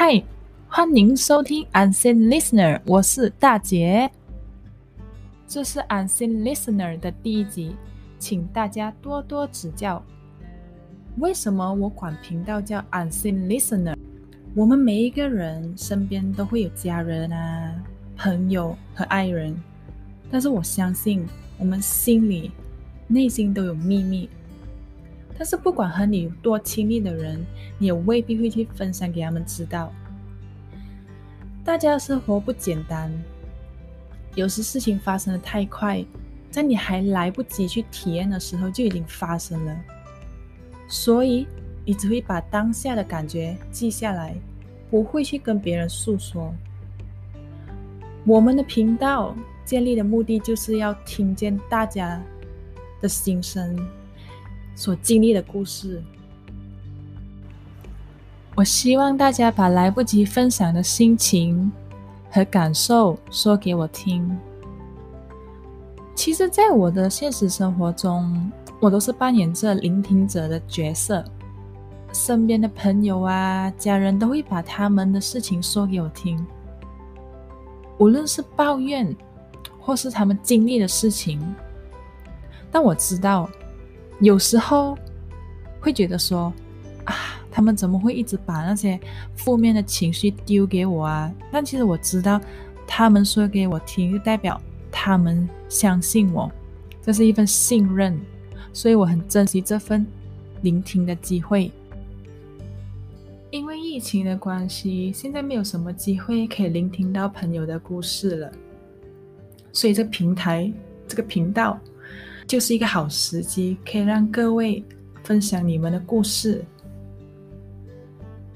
嗨，欢迎收听 Unseen Listener，我是大姐。这是 Unseen Listener 的第一集，请大家多多指教。为什么我管频道叫 Unseen Listener？我们每一个人身边都会有家人啊、朋友和爱人，但是我相信我们心里、内心都有秘密。但是不管和你有多亲密的人，你也未必会去分享给他们知道。大家的生活不简单，有时事情发生的太快，在你还来不及去体验的时候就已经发生了。所以你只会把当下的感觉记下来，不会去跟别人诉说。我们的频道建立的目的就是要听见大家的心声。所经历的故事，我希望大家把来不及分享的心情和感受说给我听。其实，在我的现实生活中，我都是扮演着聆听者的角色。身边的朋友啊、家人都会把他们的事情说给我听，无论是抱怨，或是他们经历的事情，但我知道。有时候会觉得说啊，他们怎么会一直把那些负面的情绪丢给我啊？但其实我知道，他们说给我听，就代表他们相信我，这是一份信任，所以我很珍惜这份聆听的机会。因为疫情的关系，现在没有什么机会可以聆听到朋友的故事了，所以这平台这个频道。就是一个好时机，可以让各位分享你们的故事，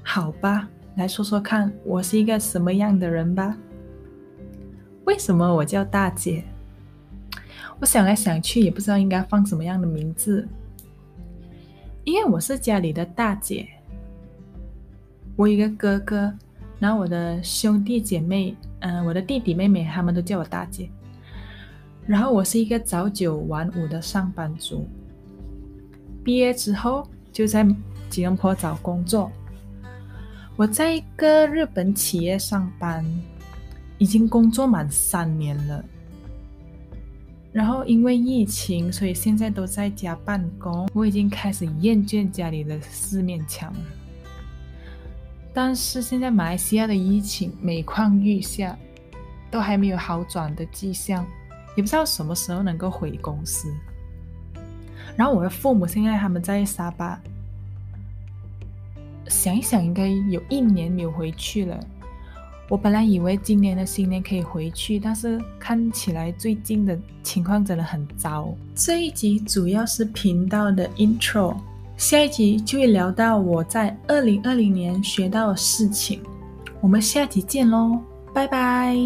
好吧？来说说看，我是一个什么样的人吧？为什么我叫大姐？我想来想去，也不知道应该放什么样的名字，因为我是家里的大姐，我有一个哥哥，然后我的兄弟姐妹，嗯，我的弟弟妹妹，他们都叫我大姐。然后我是一个早九晚五的上班族，毕业之后就在吉隆坡找工作。我在一个日本企业上班，已经工作满三年了。然后因为疫情，所以现在都在家办公。我已经开始厌倦家里的四面墙。但是现在马来西亚的疫情每况愈下，都还没有好转的迹象。也不知道什么时候能够回公司。然后我的父母现在他们在沙巴，想一想应该有一年没有回去了。我本来以为今年的新年可以回去，但是看起来最近的情况真的很糟。这一集主要是频道的 intro，下一集就会聊到我在二零二零年学到的事情。我们下集见喽，拜拜。